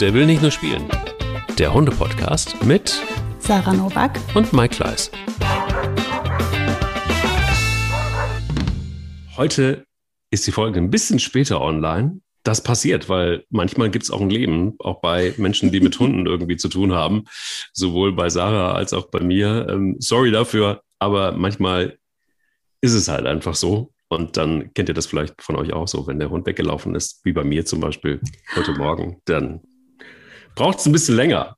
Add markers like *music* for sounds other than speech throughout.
Der will nicht nur spielen. Der Hunde-Podcast mit Sarah Novak und Mike Kleiss. Heute ist die Folge ein bisschen später online. Das passiert, weil manchmal gibt es auch ein Leben, auch bei Menschen, die mit Hunden *laughs* irgendwie zu tun haben, sowohl bei Sarah als auch bei mir. Ähm, sorry dafür, aber manchmal ist es halt einfach so. Und dann kennt ihr das vielleicht von euch auch so, wenn der Hund weggelaufen ist, wie bei mir zum Beispiel heute Morgen, dann braucht es ein bisschen länger.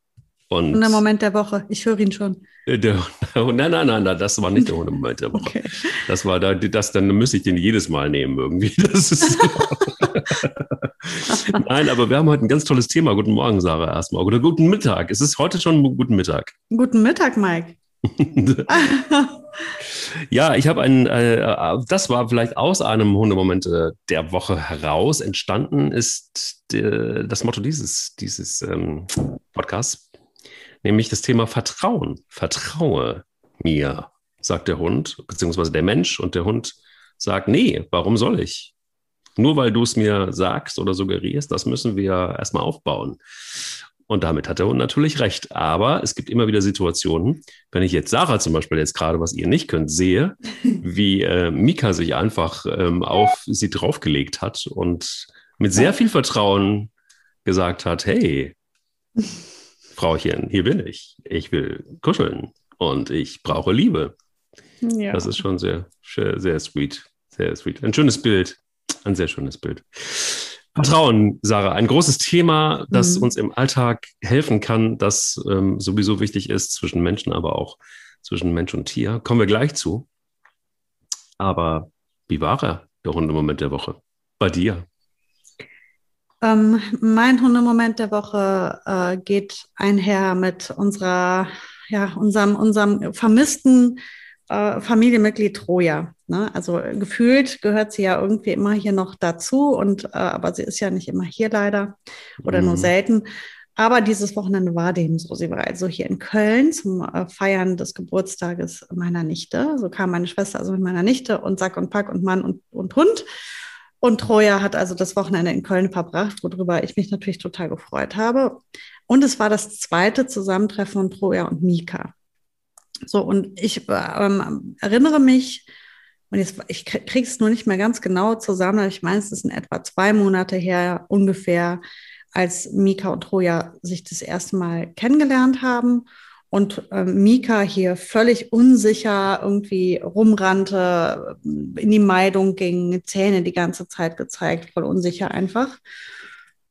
Und, der Moment der Woche, ich höre ihn schon. Der, *laughs* nein, nein, nein, das war nicht der *laughs* Hundemoment der Woche. Okay. Das war da, das, dann müsste ich den jedes Mal nehmen irgendwie. *laughs* Nein, aber wir haben heute ein ganz tolles Thema. Guten Morgen, Sarah, erstmal. Oder guten Mittag. Es ist heute schon guten Mittag. Guten Mittag, Mike. Ja, ich habe ein, äh, das war vielleicht aus einem Hundemoment äh, der Woche heraus entstanden, ist de, das Motto dieses, dieses ähm, Podcasts, nämlich das Thema Vertrauen. Vertraue mir, sagt der Hund, beziehungsweise der Mensch und der Hund sagt, nee, warum soll ich? Nur weil du es mir sagst oder suggerierst, das müssen wir erstmal aufbauen. Und damit hat der Hund natürlich recht. Aber es gibt immer wieder Situationen, wenn ich jetzt Sarah zum Beispiel jetzt gerade, was ihr nicht könnt, sehe, *laughs* wie äh, Mika sich einfach ähm, auf sie draufgelegt hat und mit sehr viel Vertrauen gesagt hat, hey, *laughs* Frauchen, hier bin ich. Ich will kuscheln und ich brauche Liebe. Ja. Das ist schon sehr, sehr, sehr sweet. Sehr sweet. Ein schönes Bild. Ein sehr schönes Bild. Vertrauen, Sarah, ein großes Thema, das mhm. uns im Alltag helfen kann, das ähm, sowieso wichtig ist zwischen Menschen, aber auch zwischen Mensch und Tier. Kommen wir gleich zu. Aber wie war er, der Hundemoment der Woche? Bei dir? Ähm, mein Hundemoment der Woche äh, geht einher mit unserer, ja, unserem, unserem vermissten äh, Familienmitglied Troja. Ne? Also gefühlt gehört sie ja irgendwie immer hier noch dazu und äh, aber sie ist ja nicht immer hier leider oder mhm. nur selten. Aber dieses Wochenende war dem so. Sie war also hier in Köln zum äh, Feiern des Geburtstages meiner Nichte. So kam meine Schwester also mit meiner Nichte und Sack und Pack und Mann und, und Hund. Und Troja hat also das Wochenende in Köln verbracht, worüber ich mich natürlich total gefreut habe. Und es war das zweite Zusammentreffen von Troja und Mika. So, und ich ähm, erinnere mich, und jetzt, ich kriege es nur nicht mehr ganz genau zusammen, aber ich meine, es ist in etwa zwei Monate her ungefähr, als Mika und Troja sich das erste Mal kennengelernt haben und äh, Mika hier völlig unsicher irgendwie rumrannte, in die Meidung ging, Zähne die ganze Zeit gezeigt, voll unsicher einfach.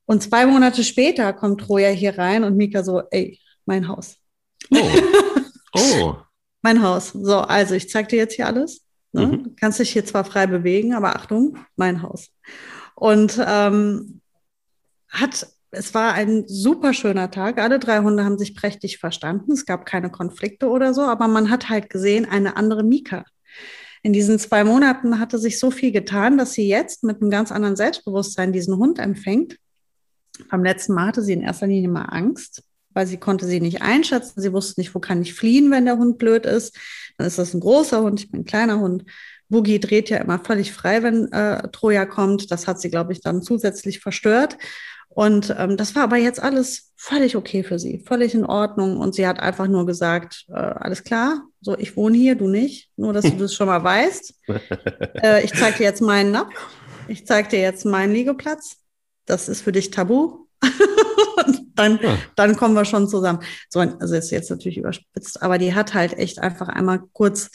Und zwei Monate später kommt Troja hier rein und Mika so, ey, mein Haus. Oh. *laughs* Oh. mein Haus. So, also ich zeig dir jetzt hier alles. Ne? Mhm. Kannst dich hier zwar frei bewegen, aber Achtung, mein Haus. Und ähm, hat, es war ein super schöner Tag. Alle drei Hunde haben sich prächtig verstanden. Es gab keine Konflikte oder so, aber man hat halt gesehen, eine andere Mika. In diesen zwei Monaten hatte sich so viel getan, dass sie jetzt mit einem ganz anderen Selbstbewusstsein diesen Hund empfängt. Beim letzten Mal hatte sie in erster Linie mal Angst, weil sie konnte sie nicht einschätzen. Sie wusste nicht, wo kann ich fliehen, wenn der Hund blöd ist. Dann ist das ein großer Hund, ich bin ein kleiner Hund. Boogie dreht ja immer völlig frei, wenn äh, Troja kommt. Das hat sie, glaube ich, dann zusätzlich verstört. Und ähm, das war aber jetzt alles völlig okay für sie, völlig in Ordnung. Und sie hat einfach nur gesagt, äh, alles klar, so ich wohne hier, du nicht, nur dass du das schon mal weißt. *laughs* äh, ich zeige dir jetzt meinen Napf, ich zeige dir jetzt meinen Liegeplatz. Das ist für dich tabu. *laughs* *laughs* dann, ja. dann kommen wir schon zusammen. So, also ist jetzt natürlich überspitzt, aber die hat halt echt einfach einmal kurz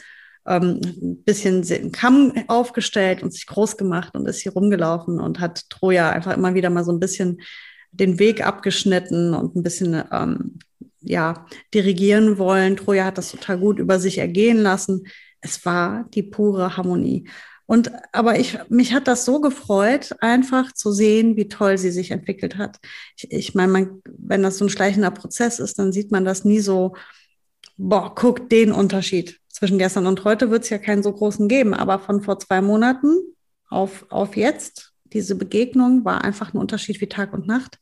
ähm, ein bisschen den Kamm aufgestellt und sich groß gemacht und ist hier rumgelaufen und hat Troja einfach immer wieder mal so ein bisschen den Weg abgeschnitten und ein bisschen ähm, ja, dirigieren wollen. Troja hat das total gut über sich ergehen lassen. Es war die pure Harmonie. Und aber ich, mich hat das so gefreut, einfach zu sehen, wie toll sie sich entwickelt hat. Ich, ich meine, man, wenn das so ein schleichender Prozess ist, dann sieht man das nie so, boah, guck den Unterschied. Zwischen gestern und heute wird es ja keinen so großen geben, aber von vor zwei Monaten auf, auf jetzt, diese Begegnung war einfach ein Unterschied wie Tag und Nacht.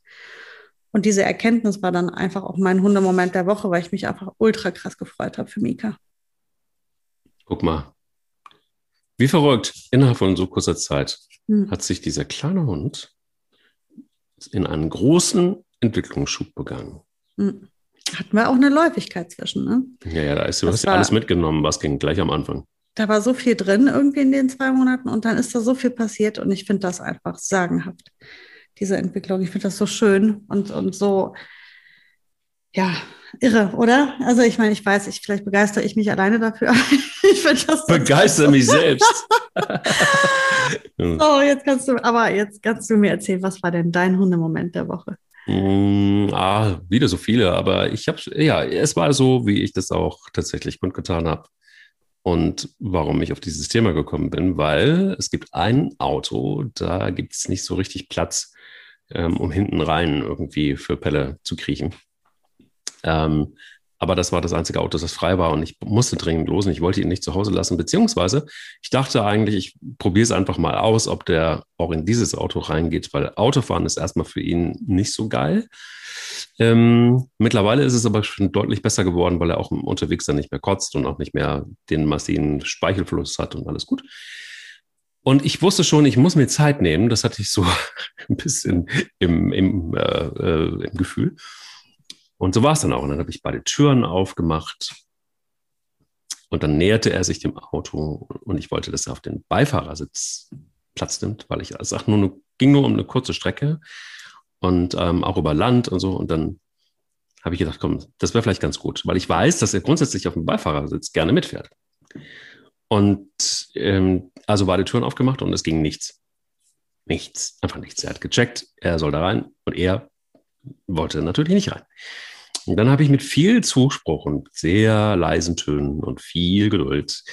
Und diese Erkenntnis war dann einfach auch mein Hundemoment der Woche, weil ich mich einfach ultra krass gefreut habe für Mika. Guck mal, wie verrückt, innerhalb von so kurzer Zeit hm. hat sich dieser kleine Hund in einen großen, Entwicklungsschub begangen. Hm. Hatten wir auch eine Läufigkeit zwischen, ne? Ja, ja, da ist, du das hast ja alles mitgenommen, was ging gleich am Anfang. Da war so viel drin irgendwie in den zwei Monaten und dann ist da so viel passiert und ich finde das einfach sagenhaft, diese Entwicklung. Ich finde das so schön und, und so, ja, irre, oder? Also ich meine, ich weiß, ich, vielleicht begeistere ich mich alleine dafür. *laughs* ich finde das. Begeister mich selbst. *laughs* so, jetzt kannst du, aber jetzt kannst du mir erzählen, was war denn dein Hundemoment der Woche? Mm, ah, wieder so viele, aber ich habe, ja, es war so, wie ich das auch tatsächlich kundgetan habe. Und warum ich auf dieses Thema gekommen bin, weil es gibt ein Auto, da gibt es nicht so richtig Platz, ähm, um hinten rein irgendwie für Pelle zu kriechen. Ähm, aber das war das einzige Auto, das frei war und ich musste dringend los und ich wollte ihn nicht zu Hause lassen. Beziehungsweise ich dachte eigentlich, ich probiere es einfach mal aus, ob der auch in dieses Auto reingeht, weil Autofahren ist erstmal für ihn nicht so geil. Ähm, mittlerweile ist es aber schon deutlich besser geworden, weil er auch unterwegs dann nicht mehr kotzt und auch nicht mehr den massiven Speichelfluss hat und alles gut. Und ich wusste schon, ich muss mir Zeit nehmen. Das hatte ich so *laughs* ein bisschen im, im, äh, äh, im Gefühl. Und so war es dann auch. Und dann habe ich beide Türen aufgemacht. Und dann näherte er sich dem Auto und ich wollte, dass er auf den Beifahrersitz Platz nimmt, weil ich also nur eine, ging nur um eine kurze Strecke und ähm, auch über Land und so. Und dann habe ich gedacht, komm, das wäre vielleicht ganz gut, weil ich weiß, dass er grundsätzlich auf dem Beifahrersitz gerne mitfährt. Und ähm, also beide Türen aufgemacht und es ging nichts. Nichts, einfach nichts. Er hat gecheckt, er soll da rein und er wollte natürlich nicht rein. Und dann habe ich mit viel Zuspruch und sehr leisen Tönen und viel Geduld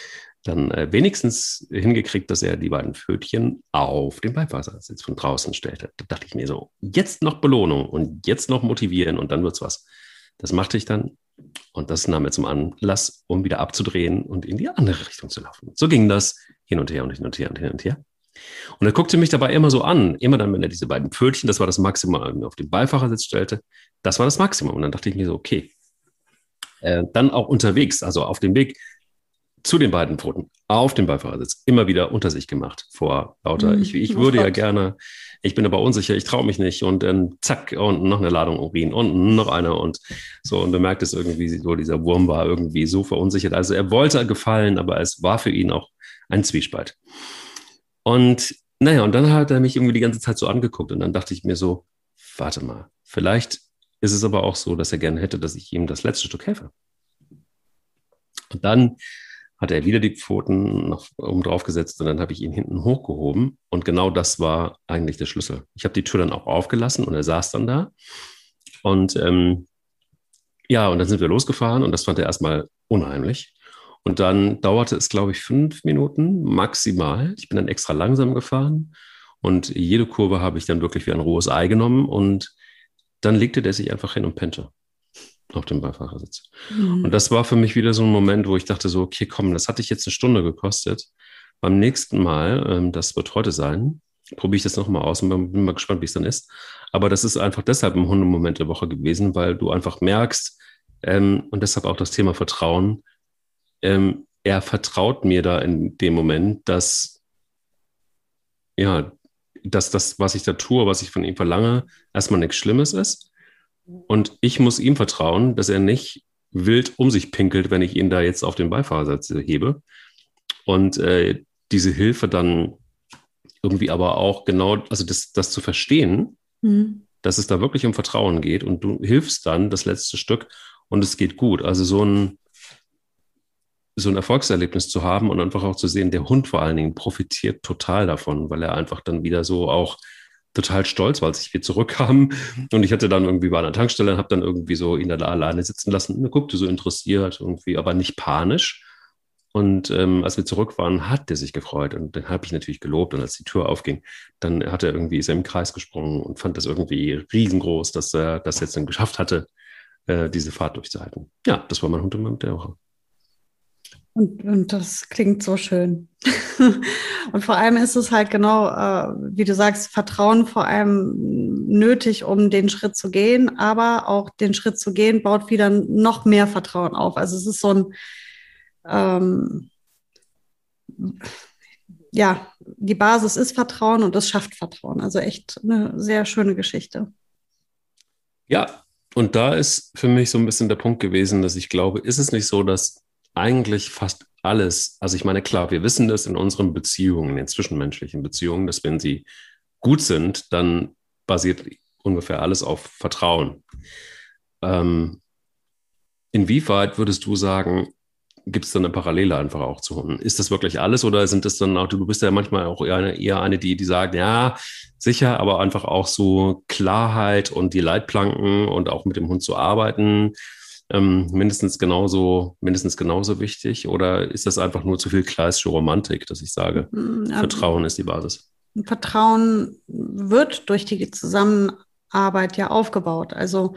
dann äh, wenigstens hingekriegt, dass er die beiden Pfötchen auf den Beifahrersitz von draußen stellte. Da dachte ich mir so, jetzt noch Belohnung und jetzt noch motivieren und dann wird's was. Das machte ich dann und das nahm er zum Anlass, um wieder abzudrehen und in die andere Richtung zu laufen. So ging das hin und her und hin und her und hin und her. Und er guckte mich dabei immer so an, immer dann, wenn er diese beiden Pfötchen, das war das Maximum, auf den Beifahrersitz stellte, das war das Maximum. Und dann dachte ich mir so, okay. Äh, dann auch unterwegs, also auf dem Weg zu den beiden Pfoten, auf dem Beifahrersitz, immer wieder unter sich gemacht vor lauter. Mhm. Ich, ich würde ja gerne, ich bin aber unsicher, ich traue mich nicht und dann zack und noch eine Ladung Urin und noch eine und so. Und du merkt es irgendwie, so dieser Wurm war irgendwie so verunsichert. Also er wollte gefallen, aber es war für ihn auch ein Zwiespalt. Und naja, und dann hat er mich irgendwie die ganze Zeit so angeguckt und dann dachte ich mir so, warte mal, vielleicht ist es aber auch so, dass er gerne hätte, dass ich ihm das letzte Stück helfe. Und dann hat er wieder die Pfoten noch oben drauf gesetzt und dann habe ich ihn hinten hochgehoben und genau das war eigentlich der Schlüssel. Ich habe die Tür dann auch aufgelassen und er saß dann da und ähm, ja, und dann sind wir losgefahren und das fand er erstmal unheimlich. Und dann dauerte es, glaube ich, fünf Minuten maximal. Ich bin dann extra langsam gefahren und jede Kurve habe ich dann wirklich wie ein rohes Ei genommen und dann legte der sich einfach hin und pennte auf dem Beifahrersitz. Mhm. Und das war für mich wieder so ein Moment, wo ich dachte so, okay, komm, das hatte ich jetzt eine Stunde gekostet. Beim nächsten Mal, ähm, das wird heute sein, probiere ich das nochmal aus und bin mal gespannt, wie es dann ist. Aber das ist einfach deshalb ein Hundemoment der Woche gewesen, weil du einfach merkst, ähm, und deshalb auch das Thema Vertrauen, ähm, er vertraut mir da in dem Moment, dass, ja, dass das, was ich da tue, was ich von ihm verlange, erstmal nichts Schlimmes ist. Und ich muss ihm vertrauen, dass er nicht wild um sich pinkelt, wenn ich ihn da jetzt auf den Beifahrersitz hebe. Und äh, diese Hilfe dann irgendwie aber auch genau, also das, das zu verstehen, mhm. dass es da wirklich um Vertrauen geht und du hilfst dann das letzte Stück und es geht gut. Also so ein, so ein Erfolgserlebnis zu haben und einfach auch zu sehen, der Hund vor allen Dingen profitiert total davon, weil er einfach dann wieder so auch total stolz war, als ich wieder zurückkam. Und ich hatte dann irgendwie bei einer Tankstelle und habe dann irgendwie so ihn da alleine sitzen lassen. Und er guckte so interessiert irgendwie, aber nicht panisch. Und ähm, als wir zurück waren, hat er sich gefreut. Und dann habe ich natürlich gelobt. Und als die Tür aufging, dann hat er irgendwie, ist er im Kreis gesprungen und fand das irgendwie riesengroß, dass er das jetzt dann geschafft hatte, äh, diese Fahrt durchzuhalten. Ja, das war mein Hund im der Woche. Und, und das klingt so schön. *laughs* und vor allem ist es halt genau, äh, wie du sagst, Vertrauen vor allem nötig, um den Schritt zu gehen, aber auch den Schritt zu gehen baut wieder noch mehr Vertrauen auf. Also es ist so ein, ähm, ja, die Basis ist Vertrauen und das schafft Vertrauen. Also echt eine sehr schöne Geschichte. Ja, und da ist für mich so ein bisschen der Punkt gewesen, dass ich glaube, ist es nicht so, dass eigentlich fast alles, also ich meine, klar, wir wissen das in unseren Beziehungen, in den zwischenmenschlichen Beziehungen, dass wenn sie gut sind, dann basiert ungefähr alles auf Vertrauen. Ähm, inwieweit würdest du sagen, gibt es dann eine Parallele einfach auch zu Hunden? Ist das wirklich alles oder sind das dann auch, du bist ja manchmal auch eher eine, eher eine die, die sagt, ja, sicher, aber einfach auch so Klarheit und die Leitplanken und auch mit dem Hund zu arbeiten, ähm, mindestens genauso, mindestens genauso wichtig? Oder ist das einfach nur zu viel klassische Romantik, dass ich sage, ja, Vertrauen ist die Basis? Vertrauen wird durch die Zusammenarbeit ja aufgebaut. Also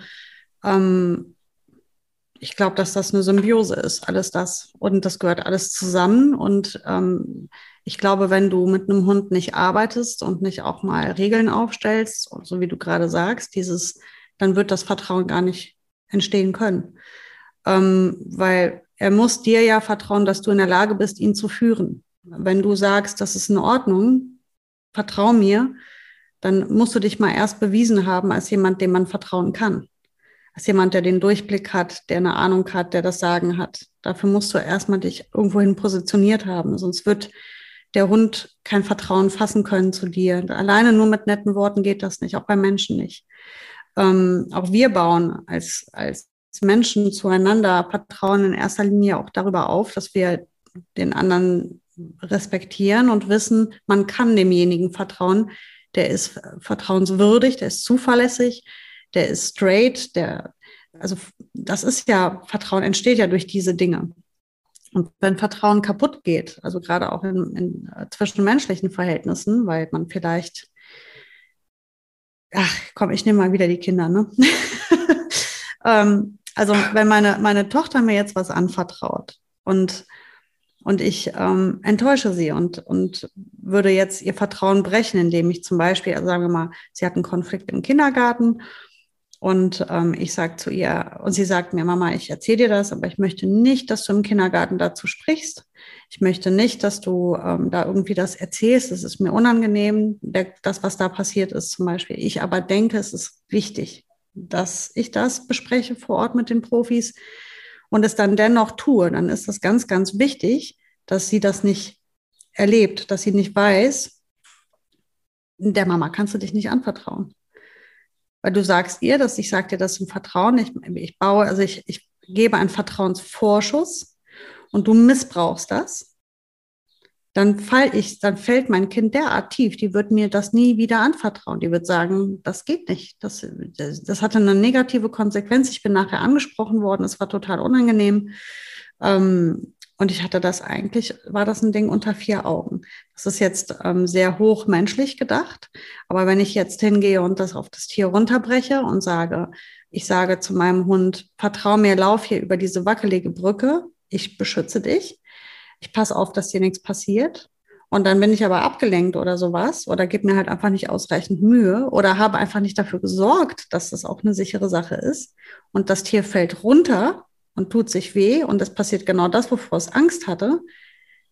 ähm, ich glaube, dass das eine Symbiose ist, alles das. Und das gehört alles zusammen. Und ähm, ich glaube, wenn du mit einem Hund nicht arbeitest und nicht auch mal Regeln aufstellst, so wie du gerade sagst, dieses, dann wird das Vertrauen gar nicht entstehen können. Ähm, weil er muss dir ja vertrauen, dass du in der Lage bist, ihn zu führen. Wenn du sagst, das ist in Ordnung, vertrau mir, dann musst du dich mal erst bewiesen haben als jemand, dem man vertrauen kann als jemand, der den Durchblick hat, der eine Ahnung hat, der das Sagen hat. Dafür musst du erstmal dich irgendwohin positioniert haben, sonst wird der Hund kein Vertrauen fassen können zu dir. Alleine nur mit netten Worten geht das nicht, auch bei Menschen nicht. Ähm, auch wir bauen als, als Menschen zueinander Vertrauen in erster Linie auch darüber auf, dass wir den anderen respektieren und wissen, man kann demjenigen vertrauen, der ist vertrauenswürdig, der ist zuverlässig, der ist straight, der, also das ist ja, Vertrauen entsteht ja durch diese Dinge. Und wenn Vertrauen kaputt geht, also gerade auch in, in äh, zwischenmenschlichen Verhältnissen, weil man vielleicht, ach komm, ich nehme mal wieder die Kinder, ne? *laughs* ähm, also wenn meine, meine Tochter mir jetzt was anvertraut und, und ich ähm, enttäusche sie und, und würde jetzt ihr Vertrauen brechen, indem ich zum Beispiel, also sagen wir mal, sie hat einen Konflikt im Kindergarten und ähm, ich sage zu ihr, und sie sagt mir, Mama, ich erzähle dir das, aber ich möchte nicht, dass du im Kindergarten dazu sprichst. Ich möchte nicht, dass du ähm, da irgendwie das erzählst. Das ist mir unangenehm, der, das, was da passiert ist zum Beispiel. Ich aber denke, es ist wichtig, dass ich das bespreche vor Ort mit den Profis und es dann dennoch tue. Dann ist das ganz, ganz wichtig, dass sie das nicht erlebt, dass sie nicht weiß, der Mama kannst du dich nicht anvertrauen weil du sagst ihr, dass ich sage dir das im Vertrauen, ich, ich baue, also ich, ich gebe einen Vertrauensvorschuss und du missbrauchst das, dann fall ich, dann fällt mein Kind derart tief, die wird mir das nie wieder anvertrauen. Die wird sagen, das geht nicht. Das, das, das hatte eine negative Konsequenz. Ich bin nachher angesprochen worden, es war total unangenehm. Ähm, und ich hatte das eigentlich, war das ein Ding unter vier Augen. Das ist jetzt ähm, sehr hoch menschlich gedacht. Aber wenn ich jetzt hingehe und das auf das Tier runterbreche und sage, ich sage zu meinem Hund, vertrau mir, lauf hier über diese wackelige Brücke, ich beschütze dich, ich passe auf, dass dir nichts passiert. Und dann bin ich aber abgelenkt oder sowas oder gebe mir halt einfach nicht ausreichend Mühe oder habe einfach nicht dafür gesorgt, dass das auch eine sichere Sache ist. Und das Tier fällt runter und tut sich weh und es passiert genau das, wovor es Angst hatte,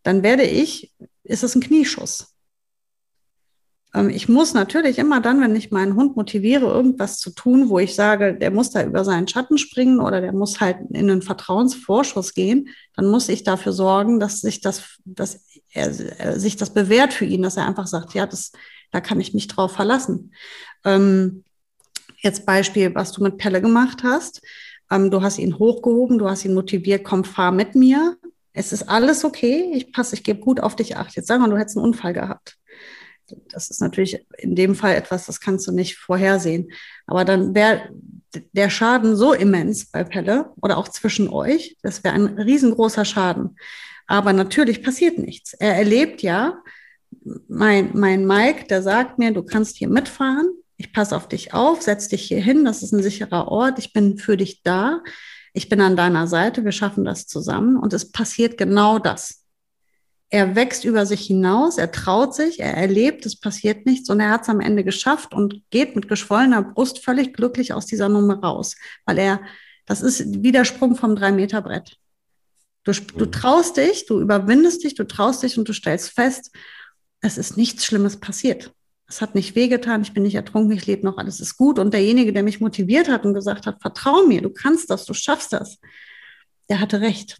dann werde ich, ist es ein Knieschuss. Ähm, ich muss natürlich immer dann, wenn ich meinen Hund motiviere, irgendwas zu tun, wo ich sage, der muss da über seinen Schatten springen oder der muss halt in einen Vertrauensvorschuss gehen, dann muss ich dafür sorgen, dass sich das, dass er, er sich das bewährt für ihn, dass er einfach sagt, ja, das, da kann ich mich drauf verlassen. Ähm, jetzt Beispiel, was du mit Pelle gemacht hast. Ähm, du hast ihn hochgehoben, du hast ihn motiviert, komm, fahr mit mir. Es ist alles okay, ich passe, ich gebe gut auf dich acht. Jetzt sagen wir, du hättest einen Unfall gehabt. Das ist natürlich in dem Fall etwas, das kannst du nicht vorhersehen. Aber dann wäre der Schaden so immens bei Pelle oder auch zwischen euch, das wäre ein riesengroßer Schaden. Aber natürlich passiert nichts. Er erlebt ja, mein, mein Mike, der sagt mir, du kannst hier mitfahren, ich passe auf dich auf, setz dich hier hin, das ist ein sicherer Ort, ich bin für dich da, ich bin an deiner Seite, wir schaffen das zusammen und es passiert genau das. Er wächst über sich hinaus, er traut sich, er erlebt, es passiert nichts und er hat es am Ende geschafft und geht mit geschwollener Brust völlig glücklich aus dieser Nummer raus, weil er, das ist Widersprung vom Drei-Meter-Brett. Du, du traust dich, du überwindest dich, du traust dich und du stellst fest, es ist nichts Schlimmes passiert. Es hat nicht wehgetan, ich bin nicht ertrunken, ich lebe noch, alles ist gut. Und derjenige, der mich motiviert hat und gesagt hat, vertrau mir, du kannst das, du schaffst das, der hatte recht.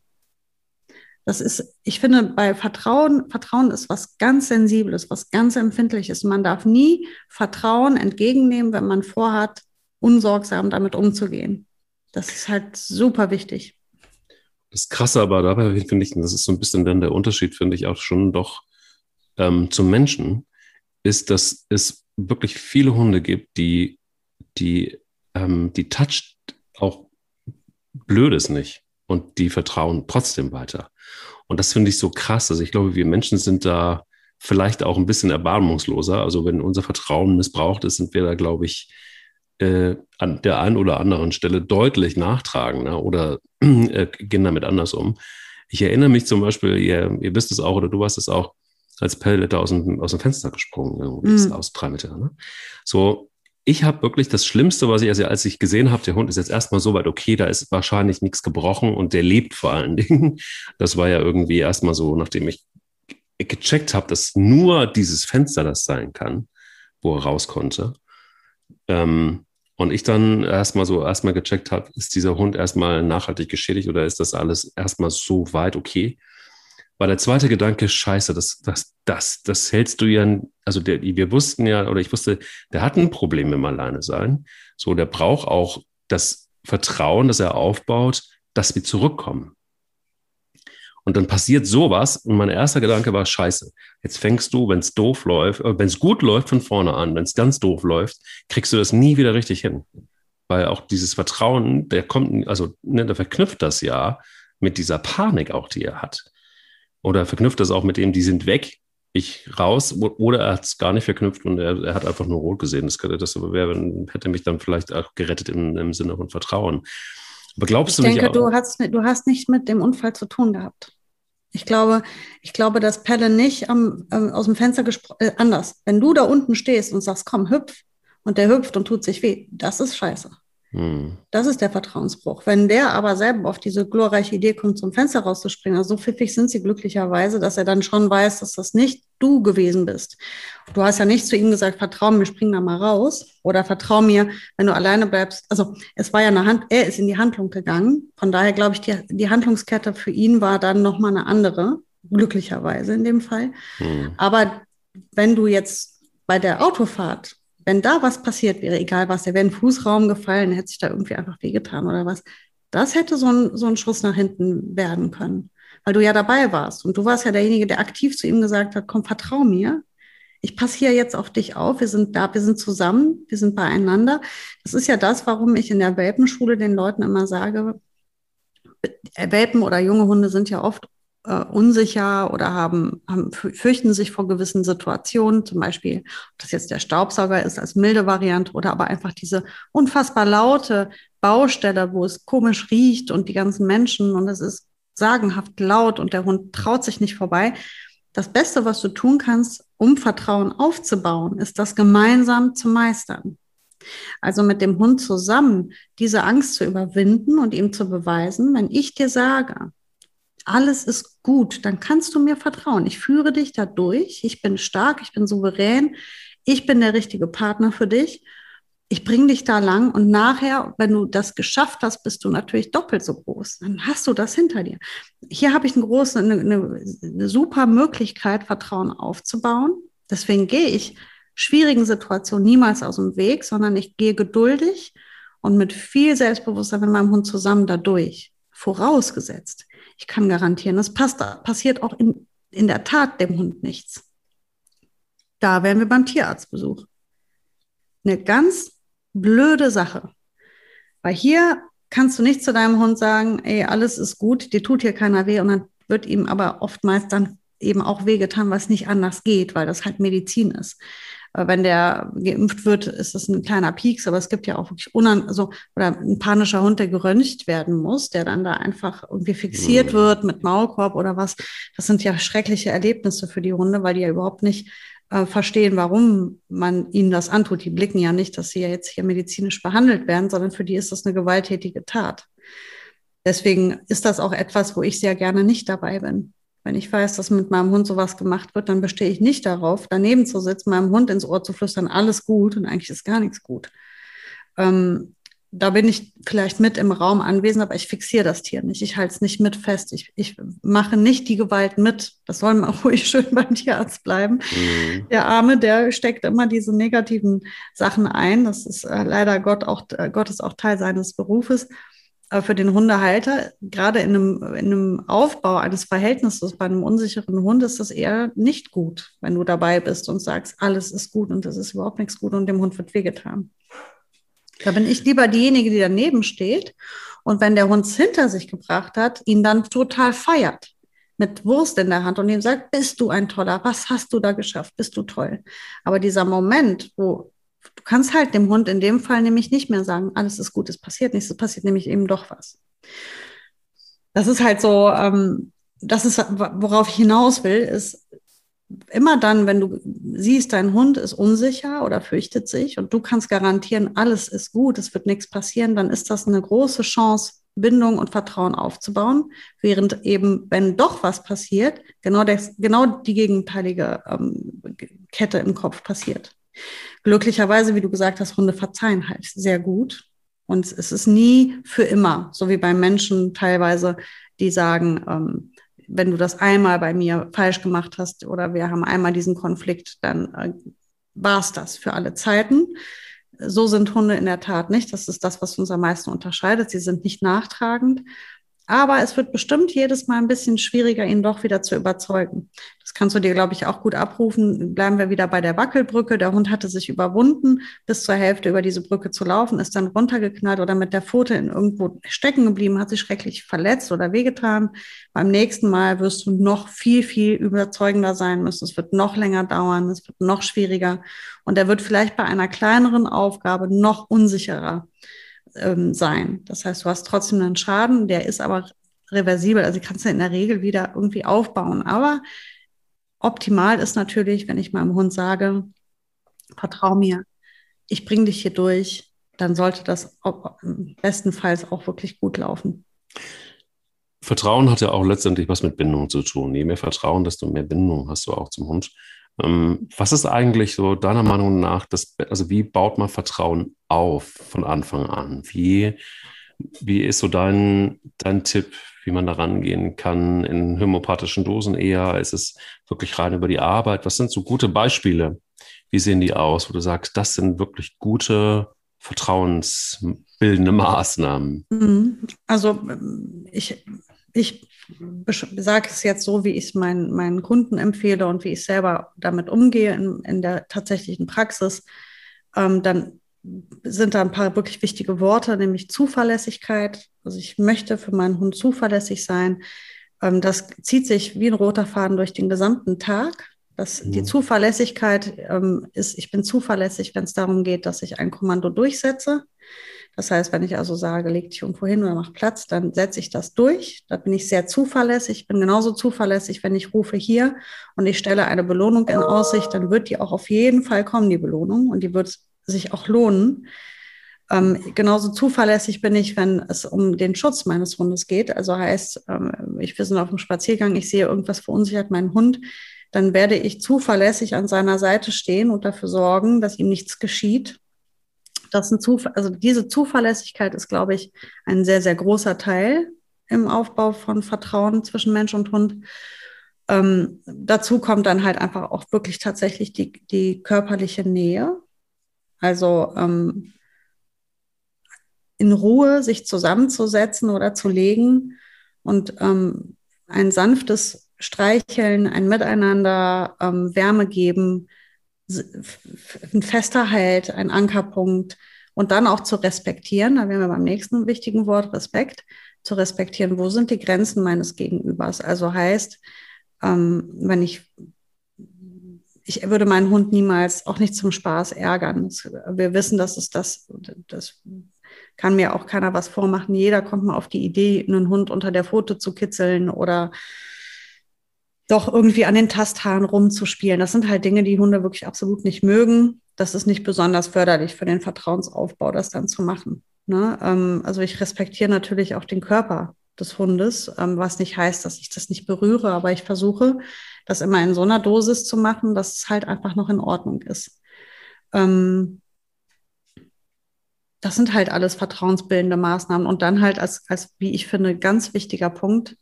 Das ist, ich finde, bei Vertrauen, Vertrauen ist was ganz Sensibles, was ganz Empfindliches. Man darf nie Vertrauen entgegennehmen, wenn man vorhat, unsorgsam damit umzugehen. Das ist halt super wichtig. Das Krasse aber dabei finde ich, und das ist so ein bisschen dann der Unterschied, finde ich auch schon doch ähm, zum Menschen, ist, dass es wirklich viele Hunde gibt, die, die, ähm, die toucht auch Blödes nicht und die vertrauen trotzdem weiter. Und das finde ich so krass. Also ich glaube, wir Menschen sind da vielleicht auch ein bisschen erbarmungsloser. Also wenn unser Vertrauen missbraucht ist, sind wir da, glaube ich, äh, an der einen oder anderen Stelle deutlich nachtragender oder äh, gehen damit anders um. Ich erinnere mich zum Beispiel, ihr, ihr wisst es auch oder du weißt es auch, als Pelle da aus dem, aus dem Fenster gesprungen, mhm. aus drei Meter. Ne? So, ich habe wirklich das Schlimmste, was ich, also als ich gesehen habe, der Hund ist jetzt erstmal so weit okay, da ist wahrscheinlich nichts gebrochen und der lebt vor allen *laughs* Dingen. Das war ja irgendwie erstmal so, nachdem ich gecheckt habe, dass nur dieses Fenster das sein kann, wo er raus konnte. Ähm, und ich dann erstmal so erstmal gecheckt habe, ist dieser Hund erstmal nachhaltig geschädigt oder ist das alles erstmal so weit okay? War der zweite Gedanke, scheiße, das, das, das, das hältst du ja, also der, wir wussten ja, oder ich wusste, der hat ein Problem mit dem Alleine-Sein. So, der braucht auch das Vertrauen, das er aufbaut, dass wir zurückkommen. Und dann passiert sowas und mein erster Gedanke war, scheiße, jetzt fängst du, wenn es doof läuft, äh, wenn es gut läuft von vorne an, wenn es ganz doof läuft, kriegst du das nie wieder richtig hin. Weil auch dieses Vertrauen, der kommt, also ne, der verknüpft das ja mit dieser Panik auch, die er hat oder verknüpft das auch mit dem, die sind weg, ich raus, oder er hat es gar nicht verknüpft und er, er, hat einfach nur rot gesehen. Das, das wäre, hätte mich dann vielleicht auch gerettet im, im Sinne von Vertrauen. Aber glaubst ich du denke, nicht? Du hast, du hast nicht mit dem Unfall zu tun gehabt. Ich glaube, ich glaube, dass Pelle nicht am, ähm, aus dem Fenster gesprochen, äh, anders. Wenn du da unten stehst und sagst, komm, hüpf, und der hüpft und tut sich weh, das ist scheiße. Hm. Das ist der Vertrauensbruch. Wenn der aber selber auf diese glorreiche Idee kommt, zum Fenster rauszuspringen, also so pfiffig sind sie glücklicherweise, dass er dann schon weiß, dass das nicht du gewesen bist. Du hast ja nicht zu ihm gesagt, vertrau mir, spring da mal raus oder vertrau mir, wenn du alleine bleibst. Also es war ja eine Hand, er ist in die Handlung gegangen. Von daher glaube ich, die, die Handlungskette für ihn war dann nochmal eine andere, glücklicherweise in dem Fall. Hm. Aber wenn du jetzt bei der Autofahrt wenn da was passiert wäre, egal was, der wäre in den Fußraum gefallen, hätte sich da irgendwie einfach wehgetan oder was. Das hätte so ein, so ein Schuss nach hinten werden können, weil du ja dabei warst. Und du warst ja derjenige, der aktiv zu ihm gesagt hat, komm, vertrau mir. Ich passe hier jetzt auf dich auf. Wir sind da, wir sind zusammen, wir sind beieinander. Das ist ja das, warum ich in der Welpenschule den Leuten immer sage, Welpen oder junge Hunde sind ja oft äh, unsicher oder haben, haben, fürchten sich vor gewissen Situationen, zum Beispiel, ob das jetzt der Staubsauger ist als milde Variante oder aber einfach diese unfassbar laute Baustelle, wo es komisch riecht und die ganzen Menschen und es ist sagenhaft laut und der Hund traut sich nicht vorbei. Das Beste, was du tun kannst, um Vertrauen aufzubauen, ist das gemeinsam zu meistern. Also mit dem Hund zusammen diese Angst zu überwinden und ihm zu beweisen, wenn ich dir sage, alles ist gut, dann kannst du mir vertrauen. Ich führe dich da durch. Ich bin stark, ich bin souverän. Ich bin der richtige Partner für dich. Ich bringe dich da lang und nachher, wenn du das geschafft hast, bist du natürlich doppelt so groß. Dann hast du das hinter dir. Hier habe ich eine große, eine, eine, super Möglichkeit, Vertrauen aufzubauen. Deswegen gehe ich schwierigen Situationen niemals aus dem Weg, sondern ich gehe geduldig und mit viel Selbstbewusstsein mit meinem Hund zusammen dadurch. Vorausgesetzt, ich kann garantieren, es passt, passiert auch in, in der Tat dem Hund nichts. Da wären wir beim Tierarztbesuch. Eine ganz blöde Sache. Weil hier kannst du nicht zu deinem Hund sagen, ey, alles ist gut, dir tut hier keiner weh und dann wird ihm aber oftmals dann eben auch wehgetan, was nicht anders geht, weil das halt Medizin ist. Wenn der geimpft wird, ist das ein kleiner Pieks, aber es gibt ja auch wirklich unan also, oder ein panischer Hund, der geröntgt werden muss, der dann da einfach irgendwie fixiert mhm. wird mit Maulkorb oder was. Das sind ja schreckliche Erlebnisse für die Hunde, weil die ja überhaupt nicht äh, verstehen, warum man ihnen das antut. Die blicken ja nicht, dass sie ja jetzt hier medizinisch behandelt werden, sondern für die ist das eine gewalttätige Tat. Deswegen ist das auch etwas, wo ich sehr gerne nicht dabei bin. Wenn ich weiß, dass mit meinem Hund sowas gemacht wird, dann bestehe ich nicht darauf, daneben zu sitzen, meinem Hund ins Ohr zu flüstern, alles gut und eigentlich ist gar nichts gut. Ähm, da bin ich vielleicht mit im Raum anwesend, aber ich fixiere das Tier nicht. Ich halte es nicht mit fest. Ich, ich mache nicht die Gewalt mit. Das soll mal *laughs* ruhig schön beim Tierarzt bleiben. Mhm. Der Arme, der steckt immer diese negativen Sachen ein. Das ist äh, leider Gott auch, äh, Gott ist auch Teil seines Berufes. Aber für den Hundehalter, gerade in einem, in einem Aufbau eines Verhältnisses bei einem unsicheren Hund, ist das eher nicht gut, wenn du dabei bist und sagst, alles ist gut und das ist überhaupt nichts gut und dem Hund wird wehgetan. Da bin ich lieber diejenige, die daneben steht und wenn der Hund es hinter sich gebracht hat, ihn dann total feiert mit Wurst in der Hand und ihm sagt, bist du ein toller, was hast du da geschafft, bist du toll. Aber dieser Moment, wo du kannst halt dem Hund in dem Fall nämlich nicht mehr sagen, alles ist gut, es passiert nichts, es passiert nämlich eben doch was. Das ist halt so, ähm, das ist, worauf ich hinaus will, ist, immer dann, wenn du siehst, dein Hund ist unsicher oder fürchtet sich und du kannst garantieren, alles ist gut, es wird nichts passieren, dann ist das eine große Chance, Bindung und Vertrauen aufzubauen, während eben, wenn doch was passiert, genau, das, genau die gegenteilige ähm, Kette im Kopf passiert. Glücklicherweise, wie du gesagt hast, Hunde verzeihen halt sehr gut. Und es ist nie für immer, so wie bei Menschen teilweise, die sagen, ähm, wenn du das einmal bei mir falsch gemacht hast oder wir haben einmal diesen Konflikt, dann äh, war es das für alle Zeiten. So sind Hunde in der Tat nicht. Das ist das, was uns am meisten unterscheidet. Sie sind nicht nachtragend. Aber es wird bestimmt jedes Mal ein bisschen schwieriger, ihn doch wieder zu überzeugen. Das kannst du dir, glaube ich, auch gut abrufen. Bleiben wir wieder bei der Wackelbrücke. Der Hund hatte sich überwunden, bis zur Hälfte über diese Brücke zu laufen, ist dann runtergeknallt oder mit der Pfote in irgendwo stecken geblieben, hat sich schrecklich verletzt oder wehgetan. Beim nächsten Mal wirst du noch viel, viel überzeugender sein müssen. Es wird noch länger dauern, es wird noch schwieriger und er wird vielleicht bei einer kleineren Aufgabe noch unsicherer ähm, sein. Das heißt, du hast trotzdem einen Schaden, der ist aber reversibel. Also kannst du in der Regel wieder irgendwie aufbauen. Aber optimal ist natürlich, wenn ich meinem Hund sage, vertrau mir, ich bringe dich hier durch, dann sollte das bestenfalls auch wirklich gut laufen. Vertrauen hat ja auch letztendlich was mit Bindung zu tun. Je mehr Vertrauen, desto mehr Bindung hast du auch zum Hund. Ähm, was ist eigentlich so deiner Meinung nach, das, also wie baut man Vertrauen auf von Anfang an? Wie, wie ist so dein, dein Tipp, wie man da rangehen kann in homöopathischen Dosen eher? Ist es wirklich rein über die Arbeit? Was sind so gute Beispiele? Wie sehen die aus, wo du sagst, das sind wirklich gute, vertrauensbildende Maßnahmen? Mhm. Also ich, ich sage es jetzt so, wie ich es meinen, meinen Kunden empfehle und wie ich selber damit umgehe in, in der tatsächlichen Praxis, ähm, dann sind da ein paar wirklich wichtige Worte, nämlich Zuverlässigkeit. Also ich möchte für meinen Hund zuverlässig sein. Ähm, das zieht sich wie ein roter Faden durch den gesamten Tag. Das, mhm. Die Zuverlässigkeit ähm, ist, ich bin zuverlässig, wenn es darum geht, dass ich ein Kommando durchsetze. Das heißt, wenn ich also sage, leg dich irgendwo hin oder mach Platz, dann setze ich das durch. Da bin ich sehr zuverlässig. Ich bin genauso zuverlässig, wenn ich rufe hier und ich stelle eine Belohnung in Aussicht, dann wird die auch auf jeden Fall kommen, die Belohnung, und die wird sich auch lohnen. Ähm, genauso zuverlässig bin ich, wenn es um den Schutz meines Hundes geht. Also heißt, ähm, ich, wir sind auf dem Spaziergang, ich sehe irgendwas verunsichert meinen Hund, dann werde ich zuverlässig an seiner Seite stehen und dafür sorgen, dass ihm nichts geschieht das ein Zuf also diese Zuverlässigkeit ist, glaube ich, ein sehr, sehr großer Teil im Aufbau von Vertrauen zwischen Mensch und Hund. Ähm, dazu kommt dann halt einfach auch wirklich tatsächlich die, die körperliche Nähe. Also ähm, in Ruhe sich zusammenzusetzen oder zu legen und ähm, ein sanftes Streicheln, ein Miteinander, ähm, Wärme geben, ein fester Halt, ein Ankerpunkt und dann auch zu respektieren, da wären wir beim nächsten wichtigen Wort, Respekt, zu respektieren, wo sind die Grenzen meines Gegenübers. Also heißt, ähm, wenn ich, ich würde meinen Hund niemals auch nicht zum Spaß ärgern. Wir wissen, dass es das, das kann mir auch keiner was vormachen. Jeder kommt mal auf die Idee, einen Hund unter der Pfote zu kitzeln oder doch irgendwie an den Tasthaaren rumzuspielen. Das sind halt Dinge, die Hunde wirklich absolut nicht mögen. Das ist nicht besonders förderlich für den Vertrauensaufbau, das dann zu machen. Ne? Ähm, also ich respektiere natürlich auch den Körper des Hundes, ähm, was nicht heißt, dass ich das nicht berühre, aber ich versuche, das immer in so einer Dosis zu machen, dass es halt einfach noch in Ordnung ist. Ähm, das sind halt alles vertrauensbildende Maßnahmen und dann halt als, als, wie ich finde, ganz wichtiger Punkt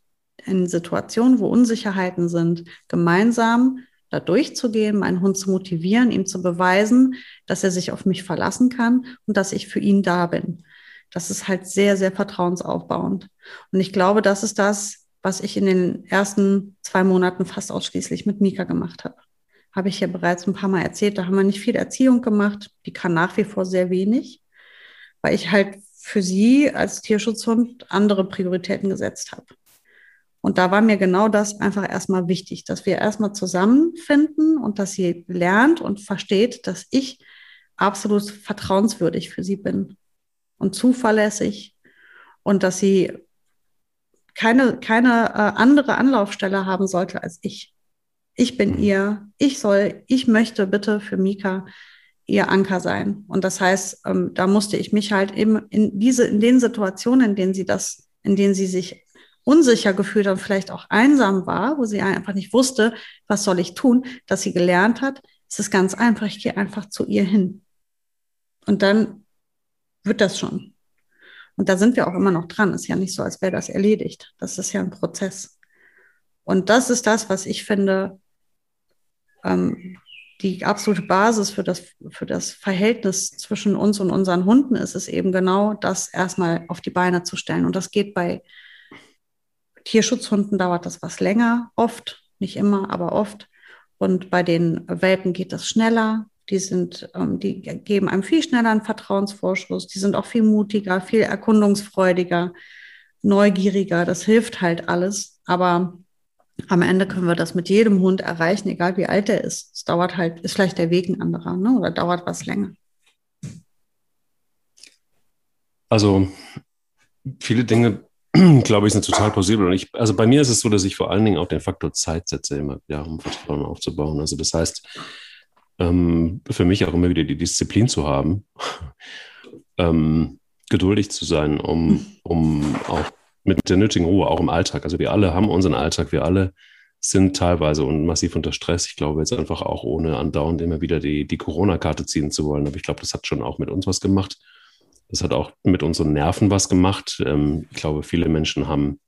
in Situationen, wo Unsicherheiten sind, gemeinsam da durchzugehen, meinen Hund zu motivieren, ihm zu beweisen, dass er sich auf mich verlassen kann und dass ich für ihn da bin. Das ist halt sehr, sehr vertrauensaufbauend. Und ich glaube, das ist das, was ich in den ersten zwei Monaten fast ausschließlich mit Mika gemacht habe. Habe ich ja bereits ein paar Mal erzählt, da haben wir nicht viel Erziehung gemacht. Die kann nach wie vor sehr wenig, weil ich halt für sie als Tierschutzhund andere Prioritäten gesetzt habe. Und da war mir genau das einfach erstmal wichtig, dass wir erstmal zusammenfinden und dass sie lernt und versteht, dass ich absolut vertrauenswürdig für sie bin und zuverlässig und dass sie keine, keine äh, andere Anlaufstelle haben sollte als ich. Ich bin ihr, ich soll, ich möchte bitte für Mika ihr Anker sein. Und das heißt, ähm, da musste ich mich halt eben in diese, in den Situationen, in denen sie das, in denen sie sich unsicher gefühlt und vielleicht auch einsam war, wo sie einfach nicht wusste, was soll ich tun, dass sie gelernt hat, es ist ganz einfach, ich gehe einfach zu ihr hin. Und dann wird das schon. Und da sind wir auch immer noch dran. Ist ja nicht so, als wäre das erledigt. Das ist ja ein Prozess. Und das ist das, was ich finde, ähm, die absolute Basis für das, für das Verhältnis zwischen uns und unseren Hunden ist es eben genau, das erstmal auf die Beine zu stellen. Und das geht bei Tierschutzhunden dauert das was länger, oft, nicht immer, aber oft. Und bei den Welpen geht das schneller. Die sind, ähm, die geben einem viel schneller einen Vertrauensvorschuss. Die sind auch viel mutiger, viel erkundungsfreudiger, neugieriger. Das hilft halt alles. Aber am Ende können wir das mit jedem Hund erreichen, egal wie alt er ist. Es dauert halt, ist vielleicht der Weg ein anderer, ne? oder dauert was länger. Also viele Dinge *clears throat* glaube ich, sind total plausibel. Und ich, also bei mir ist es so, dass ich vor allen Dingen auch den Faktor Zeit setze, immer, ja, um Vertrauen aufzubauen. Also das heißt, ähm, für mich auch immer wieder die Disziplin zu haben, *laughs* ähm, geduldig zu sein, um, um auch mit der nötigen Ruhe, auch im Alltag. Also wir alle haben unseren Alltag, wir alle sind teilweise und massiv unter Stress. Ich glaube jetzt einfach auch ohne andauernd immer wieder die, die Corona-Karte ziehen zu wollen. Aber ich glaube, das hat schon auch mit uns was gemacht. Das hat auch mit unseren Nerven was gemacht. Ähm, ich glaube, viele Menschen haben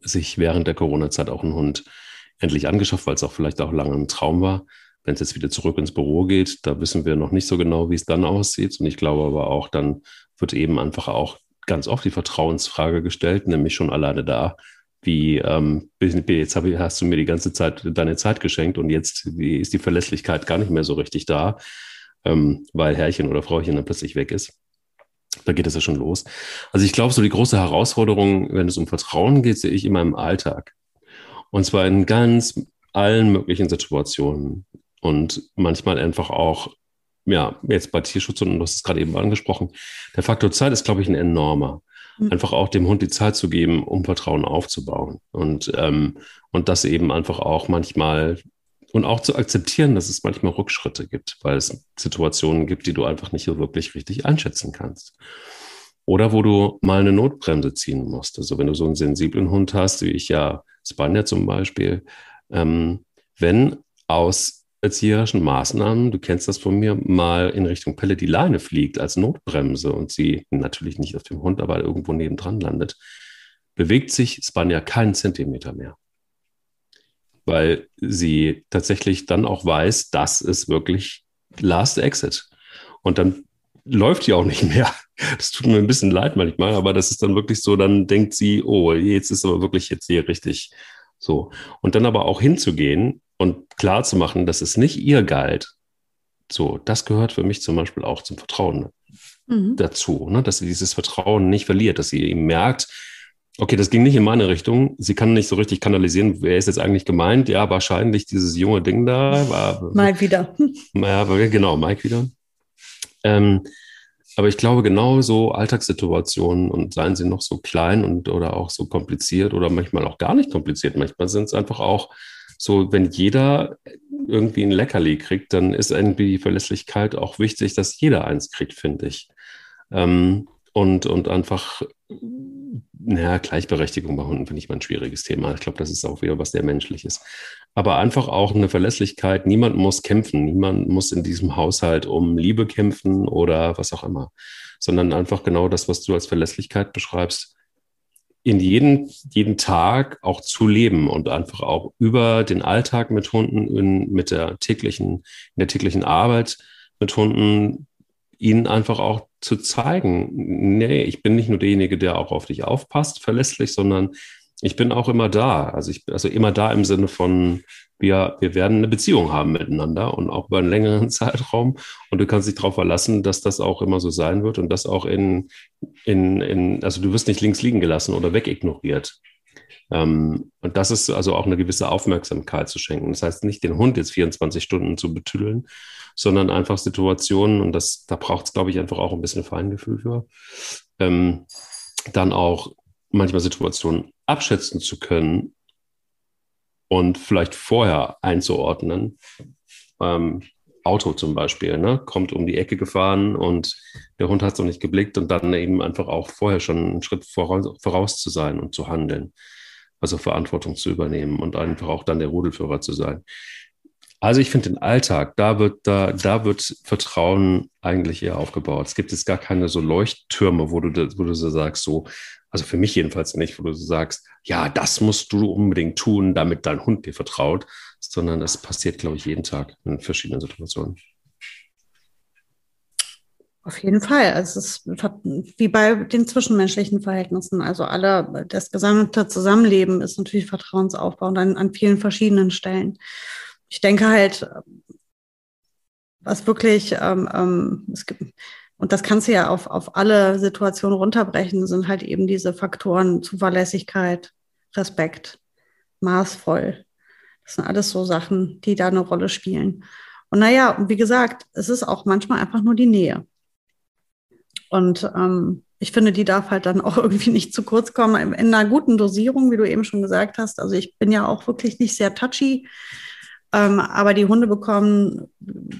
sich während der Corona-Zeit auch einen Hund endlich angeschafft, weil es auch vielleicht auch lange ein Traum war. Wenn es jetzt wieder zurück ins Büro geht, da wissen wir noch nicht so genau, wie es dann aussieht. Und ich glaube aber auch, dann wird eben einfach auch ganz oft die Vertrauensfrage gestellt, nämlich schon alleine da, wie ähm, jetzt hab, hast du mir die ganze Zeit deine Zeit geschenkt und jetzt ist die Verlässlichkeit gar nicht mehr so richtig da, ähm, weil Herrchen oder Frauchen dann plötzlich weg ist. Da geht es ja schon los. Also ich glaube, so die große Herausforderung, wenn es um Vertrauen geht, sehe ich immer im Alltag. Und zwar in ganz allen möglichen Situationen. Und manchmal einfach auch, ja, jetzt bei Tierschutz und du hast es gerade eben angesprochen, der Faktor Zeit ist, glaube ich, ein enormer. Mhm. Einfach auch dem Hund die Zeit zu geben, um Vertrauen aufzubauen. Und, ähm, und das eben einfach auch manchmal und auch zu akzeptieren, dass es manchmal Rückschritte gibt, weil es Situationen gibt, die du einfach nicht so wirklich richtig einschätzen kannst. Oder wo du mal eine Notbremse ziehen musst. Also wenn du so einen sensiblen Hund hast, wie ich ja Spanier zum Beispiel, ähm, wenn aus erzieherischen Maßnahmen, du kennst das von mir, mal in Richtung Pelle die Leine fliegt als Notbremse und sie natürlich nicht auf dem Hund, aber irgendwo nebendran landet, bewegt sich Spanier keinen Zentimeter mehr weil sie tatsächlich dann auch weiß, das ist wirklich Last Exit. Und dann läuft die auch nicht mehr. Das tut mir ein bisschen leid manchmal, aber das ist dann wirklich so, dann denkt sie, oh, jetzt ist aber wirklich jetzt hier richtig so. Und dann aber auch hinzugehen und klar zu machen, dass es nicht ihr galt. So, das gehört für mich zum Beispiel auch zum Vertrauen mhm. dazu, ne? dass sie dieses Vertrauen nicht verliert, dass sie eben merkt, Okay, das ging nicht in meine Richtung. Sie kann nicht so richtig kanalisieren, wer ist jetzt eigentlich gemeint? Ja, wahrscheinlich dieses junge Ding da. War, Mike wieder. *laughs* Ja, genau, Mike wieder. Ähm, aber ich glaube, genau so Alltagssituationen und seien sie noch so klein und oder auch so kompliziert oder manchmal auch gar nicht kompliziert. Manchmal sind es einfach auch so, wenn jeder irgendwie ein Leckerli kriegt, dann ist irgendwie die Verlässlichkeit auch wichtig, dass jeder eins kriegt, finde ich. Ähm, und, und einfach naja, Gleichberechtigung bei Hunden finde ich mal ein schwieriges Thema. Ich glaube, das ist auch wieder was sehr Menschliches. Aber einfach auch eine Verlässlichkeit. Niemand muss kämpfen. Niemand muss in diesem Haushalt um Liebe kämpfen oder was auch immer. Sondern einfach genau das, was du als Verlässlichkeit beschreibst, in jeden, jeden Tag auch zu leben und einfach auch über den Alltag mit Hunden, in, mit der täglichen, in der täglichen Arbeit mit Hunden, ihnen einfach auch zu zeigen, nee, ich bin nicht nur derjenige, der auch auf dich aufpasst, verlässlich, sondern ich bin auch immer da. Also ich also immer da im Sinne von, wir, wir werden eine Beziehung haben miteinander und auch über einen längeren *laughs* Zeitraum. Und du kannst dich darauf verlassen, dass das auch immer so sein wird und das auch in, in, in also du wirst nicht links liegen gelassen oder wegignoriert. Ähm, und das ist also auch eine gewisse Aufmerksamkeit zu schenken. Das heißt nicht den Hund jetzt 24 Stunden zu betüdeln, sondern einfach Situationen, und das, da braucht es, glaube ich, einfach auch ein bisschen Feingefühl für, ähm, dann auch manchmal Situationen abschätzen zu können und vielleicht vorher einzuordnen. Ähm, Auto zum Beispiel, ne? kommt um die Ecke gefahren und der Hund hat es noch nicht geblickt und dann eben einfach auch vorher schon einen Schritt voraus, voraus zu sein und zu handeln. Also Verantwortung zu übernehmen und einfach auch dann der Rudelführer zu sein. Also ich finde den Alltag, da wird, da, da wird Vertrauen eigentlich eher aufgebaut. Es gibt jetzt gar keine so Leuchttürme, wo du, wo du so sagst, so, also für mich jedenfalls nicht, wo du sagst, ja, das musst du unbedingt tun, damit dein Hund dir vertraut, sondern das passiert, glaube ich, jeden Tag in verschiedenen Situationen. Auf jeden Fall. Also es ist wie bei den zwischenmenschlichen Verhältnissen. Also alle, das gesamte Zusammenleben ist natürlich Vertrauensaufbau und an, an vielen verschiedenen Stellen ich denke halt, was wirklich, ähm, ähm, es gibt, und das kannst du ja auf, auf alle Situationen runterbrechen, sind halt eben diese Faktoren Zuverlässigkeit, Respekt, maßvoll. Das sind alles so Sachen, die da eine Rolle spielen. Und naja, wie gesagt, es ist auch manchmal einfach nur die Nähe. Und ähm, ich finde, die darf halt dann auch *laughs* irgendwie nicht zu kurz kommen in einer guten Dosierung, wie du eben schon gesagt hast. Also ich bin ja auch wirklich nicht sehr touchy. Ähm, aber die Hunde bekommen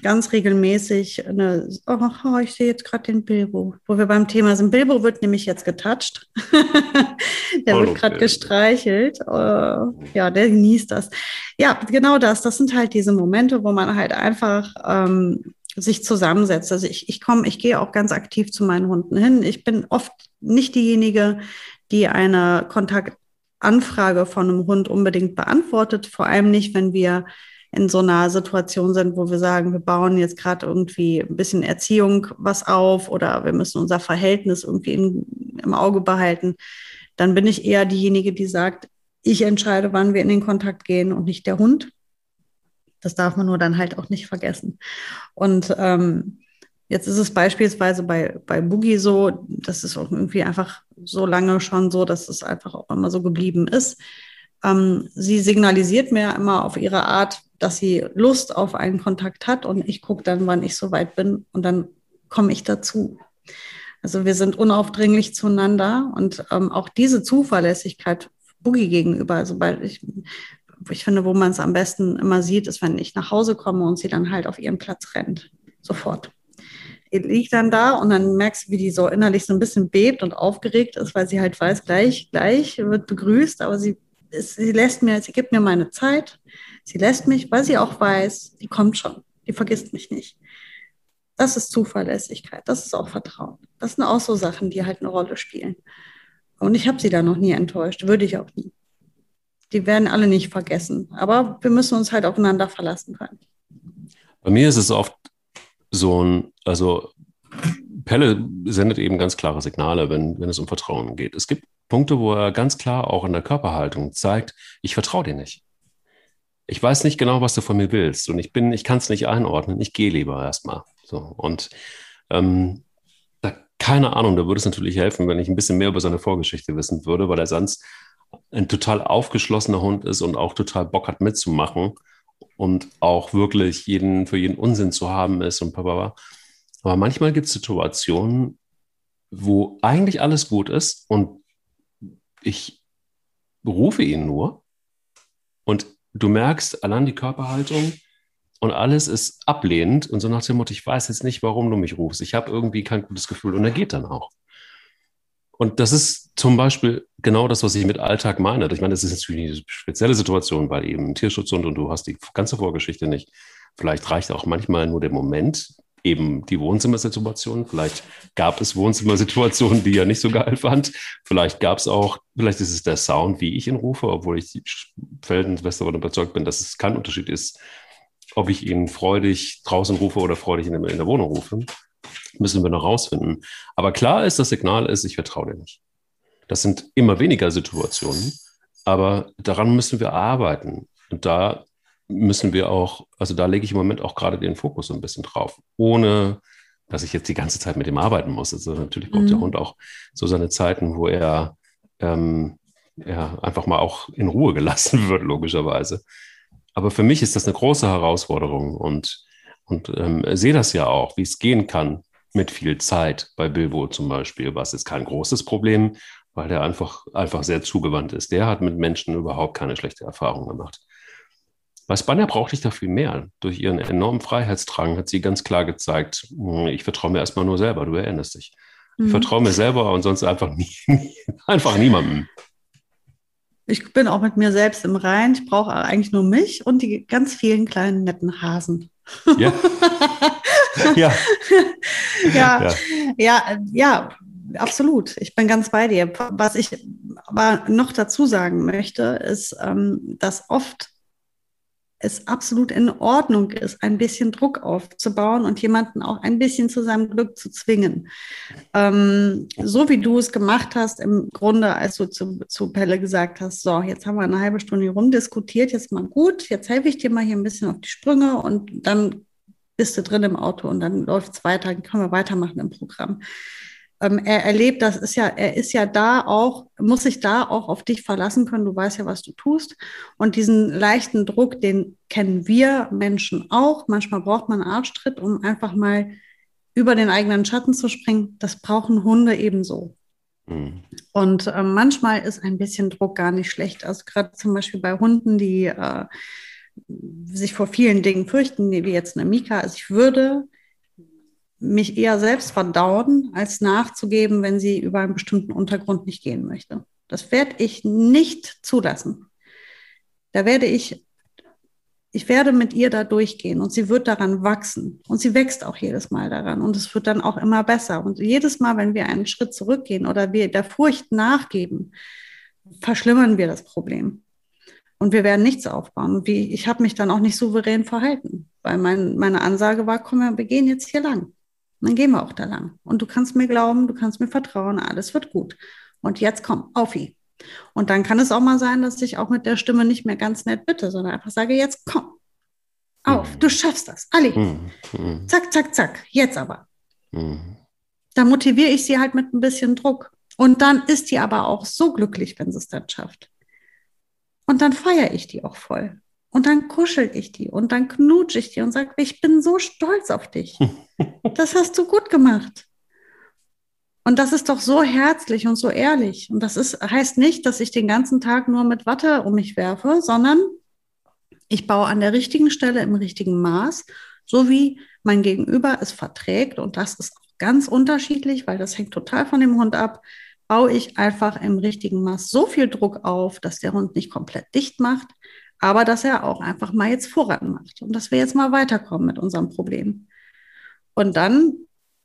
ganz regelmäßig eine, oh, ich sehe jetzt gerade den Bilbo, wo wir beim Thema sind. Bilbo wird nämlich jetzt getoucht. *laughs* der oh, wird gerade okay. gestreichelt. Uh, ja, der genießt das. Ja, genau das. Das sind halt diese Momente, wo man halt einfach ähm, sich zusammensetzt. Also ich, ich komme, ich gehe auch ganz aktiv zu meinen Hunden hin. Ich bin oft nicht diejenige, die eine Kontaktanfrage von einem Hund unbedingt beantwortet, vor allem nicht, wenn wir in so einer Situation sind, wo wir sagen, wir bauen jetzt gerade irgendwie ein bisschen Erziehung was auf oder wir müssen unser Verhältnis irgendwie in, im Auge behalten, dann bin ich eher diejenige, die sagt, ich entscheide, wann wir in den Kontakt gehen und nicht der Hund. Das darf man nur dann halt auch nicht vergessen. Und ähm, jetzt ist es beispielsweise bei, bei Boogie so, das ist auch irgendwie einfach so lange schon so, dass es einfach auch immer so geblieben ist. Ähm, sie signalisiert mir immer auf ihre Art, dass sie Lust auf einen Kontakt hat und ich gucke dann, wann ich soweit bin und dann komme ich dazu. Also wir sind unaufdringlich zueinander und ähm, auch diese Zuverlässigkeit Boogie gegenüber, weil ich, ich finde, wo man es am besten immer sieht, ist, wenn ich nach Hause komme und sie dann halt auf ihren Platz rennt. Sofort. Die liegt dann da und dann merkst du, wie die so innerlich so ein bisschen bebt und aufgeregt ist, weil sie halt weiß, gleich, gleich wird begrüßt, aber sie, sie lässt mir, sie gibt mir meine Zeit Sie lässt mich, weil sie auch weiß, die kommt schon, die vergisst mich nicht. Das ist Zuverlässigkeit, das ist auch Vertrauen. Das sind auch so Sachen, die halt eine Rolle spielen. Und ich habe sie da noch nie enttäuscht, würde ich auch nie. Die werden alle nicht vergessen, aber wir müssen uns halt aufeinander verlassen können. Bei mir ist es oft so ein, also Pelle sendet eben ganz klare Signale, wenn, wenn es um Vertrauen geht. Es gibt Punkte, wo er ganz klar auch in der Körperhaltung zeigt, ich vertraue dir nicht ich weiß nicht genau, was du von mir willst und ich bin, ich kann es nicht einordnen. Ich gehe lieber erstmal. So und ähm, da, keine Ahnung, da würde es natürlich helfen, wenn ich ein bisschen mehr über seine Vorgeschichte wissen würde, weil er sonst ein total aufgeschlossener Hund ist und auch total Bock hat mitzumachen und auch wirklich jeden für jeden Unsinn zu haben ist und bla. Aber manchmal gibt es Situationen, wo eigentlich alles gut ist und ich rufe ihn nur und du merkst allein die Körperhaltung und alles ist ablehnend und so nach dem Motto, ich weiß jetzt nicht, warum du mich rufst. Ich habe irgendwie kein gutes Gefühl und er geht dann auch. Und das ist zum Beispiel genau das, was ich mit Alltag meine. Ich meine, das ist natürlich eine spezielle Situation, weil eben Tierschutz und, und du hast die ganze Vorgeschichte nicht. Vielleicht reicht auch manchmal nur der Moment, eben die Wohnzimmersituation. Vielleicht gab es Wohnzimmersituationen, die er nicht so geil fand. Vielleicht gab es auch, vielleicht ist es der Sound, wie ich ihn rufe, obwohl ich felsenfest davon überzeugt bin, dass es kein Unterschied ist, ob ich ihn freudig draußen rufe oder freudig in der, in der Wohnung rufe. Müssen wir noch rausfinden. Aber klar ist, das Signal ist, ich vertraue dir nicht. Das sind immer weniger Situationen, aber daran müssen wir arbeiten. Und da müssen wir auch, also da lege ich im Moment auch gerade den Fokus so ein bisschen drauf, ohne dass ich jetzt die ganze Zeit mit ihm arbeiten muss. Also natürlich braucht mhm. der Hund auch so seine Zeiten, wo er ähm, ja, einfach mal auch in Ruhe *laughs* gelassen wird, logischerweise. Aber für mich ist das eine große Herausforderung und, und ähm, sehe das ja auch, wie es gehen kann mit viel Zeit bei Bilbo zum Beispiel, was ist kein großes Problem, weil der einfach, einfach sehr zugewandt ist. Der hat mit Menschen überhaupt keine schlechte Erfahrung gemacht. Bei Spanja brauchte ich da viel mehr. Durch ihren enormen Freiheitsdrang hat sie ganz klar gezeigt, hm, ich vertraue mir erstmal nur selber, du erinnerst dich. Ich mhm. vertraue mir selber und sonst einfach, nie, *laughs* einfach niemandem. Ich bin auch mit mir selbst im Rein. Ich brauche eigentlich nur mich und die ganz vielen kleinen netten Hasen. Ja. *laughs* ja. ja. ja. Ja, ja, absolut. Ich bin ganz bei dir. Was ich aber noch dazu sagen möchte, ist, ähm, dass oft es absolut in Ordnung ist, ein bisschen Druck aufzubauen und jemanden auch ein bisschen zu seinem Glück zu zwingen. Ähm, so wie du es gemacht hast, im Grunde, als du zu, zu Pelle gesagt hast, so, jetzt haben wir eine halbe Stunde hier rumdiskutiert, jetzt mal gut, jetzt helfe ich dir mal hier ein bisschen auf die Sprünge und dann bist du drin im Auto und dann läuft es weiter, dann können wir weitermachen im Programm ähm, er erlebt, das ist ja, er ist ja da auch, muss sich da auch auf dich verlassen können. Du weißt ja, was du tust. Und diesen leichten Druck, den kennen wir Menschen auch. Manchmal braucht man einen Arschtritt, um einfach mal über den eigenen Schatten zu springen. Das brauchen Hunde ebenso. Mhm. Und äh, manchmal ist ein bisschen Druck gar nicht schlecht. Also gerade zum Beispiel bei Hunden, die äh, sich vor vielen Dingen fürchten, wie jetzt eine Mika. Also ich würde mich eher selbst verdauen, als nachzugeben, wenn sie über einen bestimmten Untergrund nicht gehen möchte. Das werde ich nicht zulassen. Da werde ich, ich werde mit ihr da durchgehen und sie wird daran wachsen und sie wächst auch jedes Mal daran und es wird dann auch immer besser. Und jedes Mal, wenn wir einen Schritt zurückgehen oder wir der Furcht nachgeben, verschlimmern wir das Problem. Und wir werden nichts aufbauen. Ich habe mich dann auch nicht souverän verhalten, weil mein, meine Ansage war, komm, wir gehen jetzt hier lang. Und dann gehen wir auch da lang. Und du kannst mir glauben, du kannst mir vertrauen, alles wird gut. Und jetzt komm, auf ihn. Und dann kann es auch mal sein, dass ich auch mit der Stimme nicht mehr ganz nett bitte, sondern einfach sage, jetzt komm, auf, du schaffst das, Ali. Mhm. mhm. Zack, zack, zack, jetzt aber. Mhm. Da motiviere ich sie halt mit ein bisschen Druck. Und dann ist die aber auch so glücklich, wenn sie es dann schafft. Und dann feiere ich die auch voll. Und dann kuschel ich die und dann knutsche ich die und sage, ich bin so stolz auf dich. *laughs* Das hast du gut gemacht. Und das ist doch so herzlich und so ehrlich. Und das ist, heißt nicht, dass ich den ganzen Tag nur mit Watte um mich werfe, sondern ich baue an der richtigen Stelle im richtigen Maß, so wie mein Gegenüber es verträgt. Und das ist auch ganz unterschiedlich, weil das hängt total von dem Hund ab. Baue ich einfach im richtigen Maß so viel Druck auf, dass der Hund nicht komplett dicht macht, aber dass er auch einfach mal jetzt voran macht und dass wir jetzt mal weiterkommen mit unserem Problem. Und dann,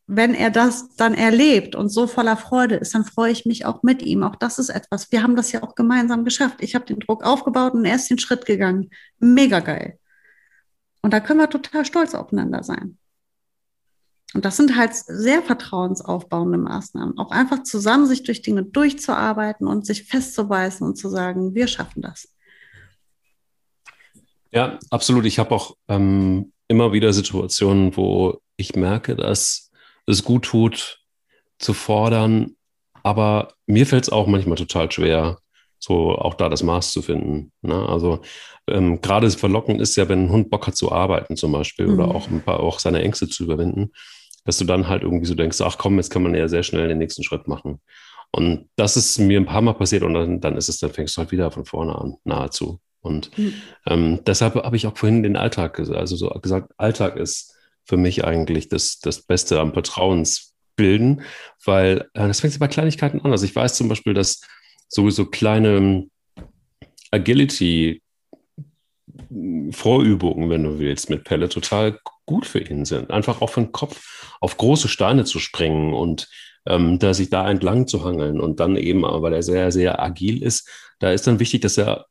wenn er das dann erlebt und so voller Freude ist, dann freue ich mich auch mit ihm. Auch das ist etwas. Wir haben das ja auch gemeinsam geschafft. Ich habe den Druck aufgebaut und er ist den Schritt gegangen. Mega geil. Und da können wir total stolz aufeinander sein. Und das sind halt sehr vertrauensaufbauende Maßnahmen. Auch einfach zusammen sich durch Dinge durchzuarbeiten und sich festzubeißen und zu sagen, wir schaffen das. Ja, absolut. Ich habe auch ähm, immer wieder Situationen, wo ich merke, dass es gut tut, zu fordern, aber mir fällt es auch manchmal total schwer, so auch da das Maß zu finden. Ne? Also ähm, gerade verlockend ist ja, wenn ein Hund Bock hat zu arbeiten zum Beispiel mhm. oder auch ein paar auch seine Ängste zu überwinden, dass du dann halt irgendwie so denkst, ach komm, jetzt kann man ja sehr schnell den nächsten Schritt machen. Und das ist mir ein paar Mal passiert und dann, dann ist es, dann fängst du halt wieder von vorne an, nahezu. Und mhm. ähm, deshalb habe ich auch vorhin den Alltag gesagt, also so gesagt, Alltag ist für mich eigentlich das, das Beste am Vertrauens, bilden, weil äh, das fängt bei Kleinigkeiten an. Also ich weiß zum Beispiel, dass sowieso kleine Agility Vorübungen, wenn du willst, mit Pelle total gut für ihn sind. Einfach auf den Kopf auf große Steine zu springen und ähm, da sich da entlang zu hangeln und dann eben, weil er sehr, sehr agil ist, da ist dann wichtig, dass er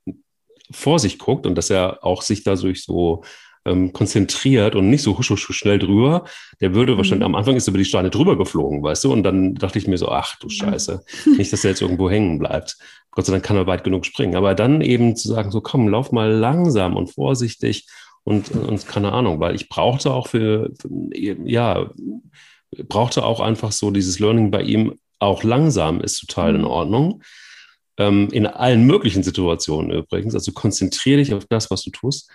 vor sich guckt und dass er auch sich dadurch so ähm, konzentriert und nicht so husch, husch, schnell drüber. Der würde mhm. wahrscheinlich am Anfang ist über die Steine drüber geflogen, weißt du? Und dann dachte ich mir so, ach du Scheiße, *laughs* nicht, dass er jetzt irgendwo hängen bleibt. Gott sei Dank kann er weit genug springen. Aber dann eben zu sagen, so komm, lauf mal langsam und vorsichtig und, und keine Ahnung, weil ich brauchte auch für, ja, brauchte auch einfach so dieses Learning bei ihm auch langsam ist total in mhm. Ordnung. Ähm, in allen möglichen Situationen übrigens. Also konzentriere dich auf das, was du tust.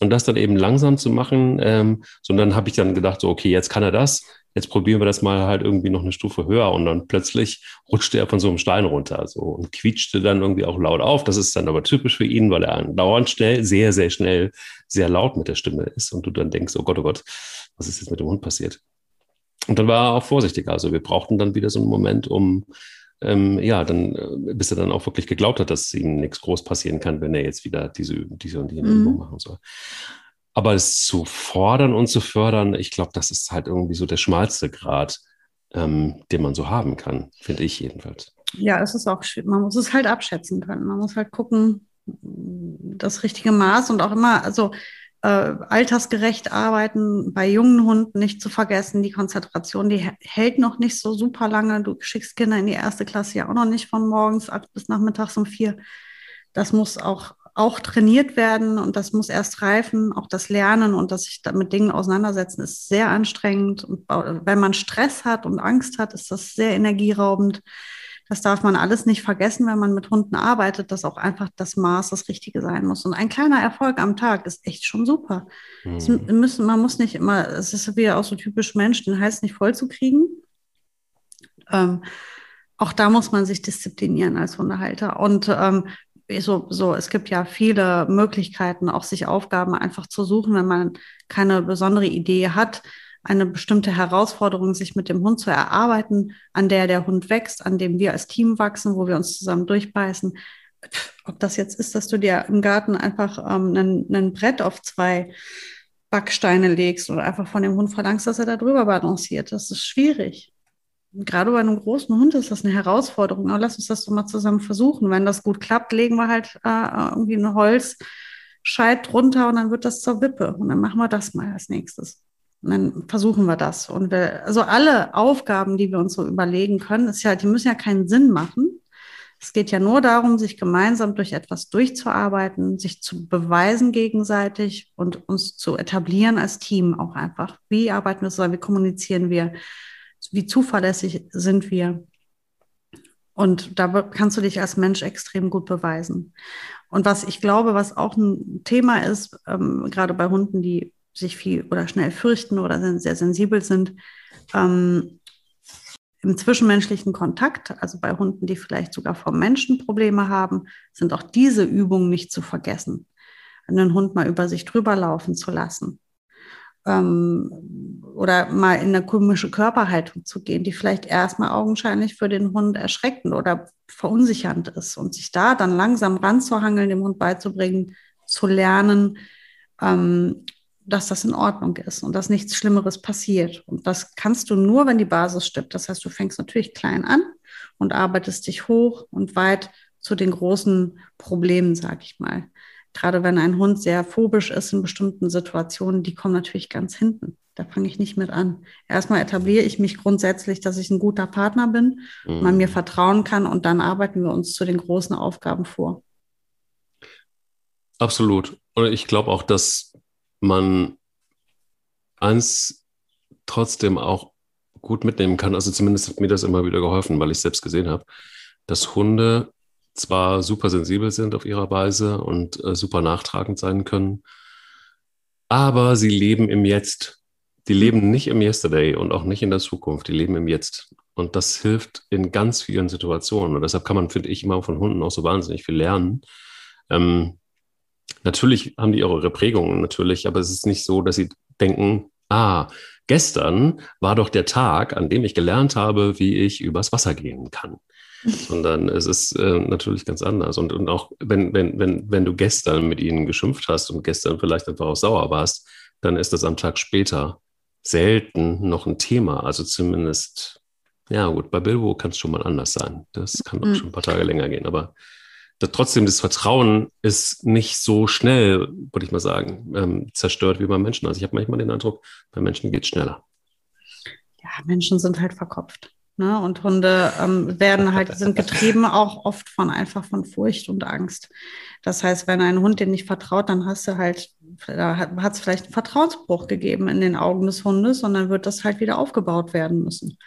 Und das dann eben langsam zu machen, ähm, sondern habe ich dann gedacht, so, okay, jetzt kann er das, jetzt probieren wir das mal halt irgendwie noch eine Stufe höher. Und dann plötzlich rutschte er von so einem Stein runter so, und quietschte dann irgendwie auch laut auf. Das ist dann aber typisch für ihn, weil er dauernd schnell, sehr, sehr schnell, sehr laut mit der Stimme ist. Und du dann denkst, oh Gott, oh Gott, was ist jetzt mit dem Hund passiert? Und dann war er auch vorsichtiger. Also wir brauchten dann wieder so einen Moment, um ähm, ja, dann, äh, bis er dann auch wirklich geglaubt hat, dass ihm nichts groß passieren kann, wenn er jetzt wieder diese, diese und jene mhm. Übung machen soll. Aber es zu fordern und zu fördern, ich glaube, das ist halt irgendwie so der schmalste Grad, ähm, den man so haben kann, finde ich jedenfalls. Ja, es ist auch, man muss es halt abschätzen können. Man muss halt gucken, das richtige Maß und auch immer, also äh, altersgerecht arbeiten, bei jungen Hunden nicht zu vergessen, die Konzentration, die hält noch nicht so super lange. Du schickst Kinder in die erste Klasse ja auch noch nicht von morgens acht bis nachmittags um vier. Das muss auch, auch trainiert werden und das muss erst reifen. Auch das Lernen und das sich mit Dingen auseinandersetzen ist sehr anstrengend. Und wenn man Stress hat und Angst hat, ist das sehr energieraubend. Das darf man alles nicht vergessen, wenn man mit Hunden arbeitet, dass auch einfach das Maß das Richtige sein muss. Und ein kleiner Erfolg am Tag ist echt schon super. Mhm. Müssen, man muss nicht immer, es ist wieder auch so typisch Mensch, den Hals nicht voll zu kriegen. Ähm, auch da muss man sich disziplinieren als Hundehalter. Und ähm, so, so, es gibt ja viele Möglichkeiten, auch sich Aufgaben einfach zu suchen, wenn man keine besondere Idee hat eine bestimmte Herausforderung, sich mit dem Hund zu erarbeiten, an der der Hund wächst, an dem wir als Team wachsen, wo wir uns zusammen durchbeißen. Ob das jetzt ist, dass du dir im Garten einfach ähm, ein, ein Brett auf zwei Backsteine legst oder einfach von dem Hund verlangst, dass er da drüber balanciert. Das ist schwierig. Gerade bei einem großen Hund ist das eine Herausforderung. Aber lass uns das doch mal zusammen versuchen. Wenn das gut klappt, legen wir halt äh, irgendwie ein Holzscheit drunter und dann wird das zur Wippe. Und dann machen wir das mal als nächstes. Dann versuchen wir das. Und wir, also alle Aufgaben, die wir uns so überlegen können, ist ja, die müssen ja keinen Sinn machen. Es geht ja nur darum, sich gemeinsam durch etwas durchzuarbeiten, sich zu beweisen gegenseitig und uns zu etablieren als Team auch einfach. Wie arbeiten wir zusammen? Wie kommunizieren wir? Wie zuverlässig sind wir? Und da kannst du dich als Mensch extrem gut beweisen. Und was ich glaube, was auch ein Thema ist, ähm, gerade bei Hunden, die sich viel oder schnell fürchten oder sehr sensibel sind. Ähm, Im zwischenmenschlichen Kontakt, also bei Hunden, die vielleicht sogar vor Menschen Probleme haben, sind auch diese Übungen nicht zu vergessen. Einen Hund mal über sich drüber laufen zu lassen. Ähm, oder mal in eine komische Körperhaltung zu gehen, die vielleicht erstmal augenscheinlich für den Hund erschreckend oder verunsichernd ist. Und sich da dann langsam ranzuhangeln, dem Hund beizubringen, zu lernen, ähm, dass das in Ordnung ist und dass nichts Schlimmeres passiert. Und das kannst du nur, wenn die Basis stimmt. Das heißt, du fängst natürlich klein an und arbeitest dich hoch und weit zu den großen Problemen, sag ich mal. Gerade wenn ein Hund sehr phobisch ist in bestimmten Situationen, die kommen natürlich ganz hinten. Da fange ich nicht mit an. Erstmal etabliere ich mich grundsätzlich, dass ich ein guter Partner bin, mhm. man mir vertrauen kann und dann arbeiten wir uns zu den großen Aufgaben vor. Absolut. Und ich glaube auch, dass man eins trotzdem auch gut mitnehmen kann. Also zumindest hat mir das immer wieder geholfen, weil ich selbst gesehen habe, dass Hunde zwar super sensibel sind auf ihrer Weise und äh, super nachtragend sein können, aber sie leben im Jetzt. Die leben nicht im Yesterday und auch nicht in der Zukunft. Die leben im Jetzt. Und das hilft in ganz vielen Situationen. Und deshalb kann man, finde ich, immer von Hunden auch so wahnsinnig viel lernen. Ähm, Natürlich haben die ihre Prägungen, natürlich, aber es ist nicht so, dass sie denken, ah, gestern war doch der Tag, an dem ich gelernt habe, wie ich übers Wasser gehen kann. *laughs* Sondern es ist äh, natürlich ganz anders. Und, und auch wenn, wenn, wenn, wenn du gestern mit ihnen geschimpft hast und gestern vielleicht einfach auch sauer warst, dann ist das am Tag später selten noch ein Thema. Also zumindest, ja gut, bei Bilbo kann es schon mal anders sein. Das kann auch mhm. schon ein paar Tage länger gehen. Aber trotzdem, das Vertrauen ist nicht so schnell, würde ich mal sagen, ähm, zerstört wie bei Menschen. Also ich habe manchmal den Eindruck, bei Menschen geht es schneller. Ja, Menschen sind halt verkopft. Ne? Und Hunde ähm, werden halt, sind getrieben auch oft von einfach von Furcht und Angst. Das heißt, wenn ein Hund dir nicht vertraut, dann hast du halt, da hat es vielleicht einen Vertrauensbruch gegeben in den Augen des Hundes und dann wird das halt wieder aufgebaut werden müssen.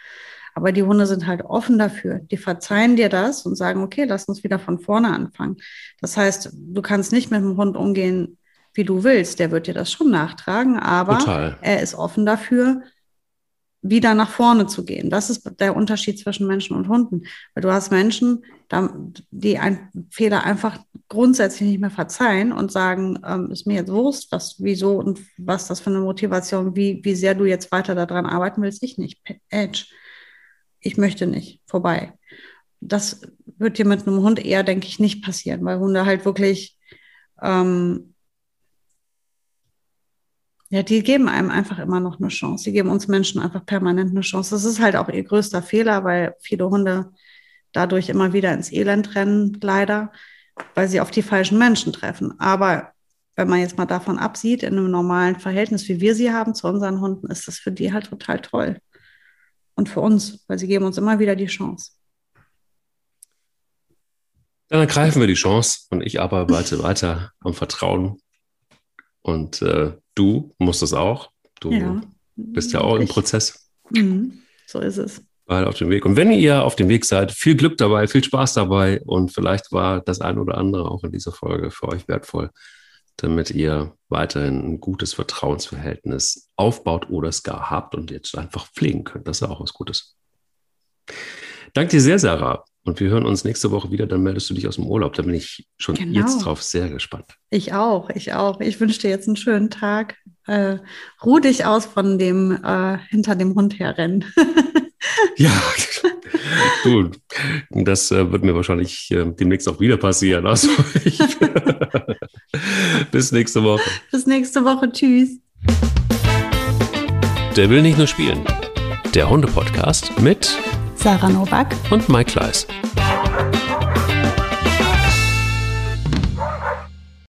Aber die Hunde sind halt offen dafür. Die verzeihen dir das und sagen, okay, lass uns wieder von vorne anfangen. Das heißt, du kannst nicht mit dem Hund umgehen, wie du willst. Der wird dir das schon nachtragen, aber Total. er ist offen dafür, wieder nach vorne zu gehen. Das ist der Unterschied zwischen Menschen und Hunden. Weil du hast Menschen, die einen Fehler einfach grundsätzlich nicht mehr verzeihen und sagen, ähm, ist mir jetzt Wurst, was, wieso und was das für eine Motivation, wie, wie sehr du jetzt weiter daran arbeiten willst, ich nicht. Edge ich möchte nicht, vorbei. Das wird dir mit einem Hund eher, denke ich, nicht passieren, weil Hunde halt wirklich, ähm, ja, die geben einem einfach immer noch eine Chance. Die geben uns Menschen einfach permanent eine Chance. Das ist halt auch ihr größter Fehler, weil viele Hunde dadurch immer wieder ins Elend rennen, leider, weil sie auf die falschen Menschen treffen. Aber wenn man jetzt mal davon absieht, in einem normalen Verhältnis, wie wir sie haben zu unseren Hunden, ist das für die halt total toll und für uns, weil sie geben uns immer wieder die Chance. Dann ergreifen wir die Chance und ich arbeite weiter am Vertrauen. Und äh, du musst es auch. Du ja, bist ja auch im Prozess. Mhm, so ist es. Weil auf dem Weg. Und wenn ihr auf dem Weg seid, viel Glück dabei, viel Spaß dabei und vielleicht war das ein oder andere auch in dieser Folge für euch wertvoll damit ihr weiterhin ein gutes Vertrauensverhältnis aufbaut oder es gar habt und jetzt einfach pflegen könnt. Das ist auch was Gutes. Danke dir sehr, Sarah. Und wir hören uns nächste Woche wieder. Dann meldest du dich aus dem Urlaub. Da bin ich schon genau. jetzt drauf sehr gespannt. Ich auch, ich auch. Ich wünsche dir jetzt einen schönen Tag. Äh, ruh dich aus von dem äh, hinter dem Hund herrennen. *laughs* *laughs* ja, du, das äh, wird mir wahrscheinlich äh, demnächst auch wieder passieren. Also *laughs* ich, *laughs* bis nächste Woche. Bis nächste Woche. Tschüss. Der will nicht nur spielen. Der Hunde-Podcast mit Sarah Novak und Mike Kleiss.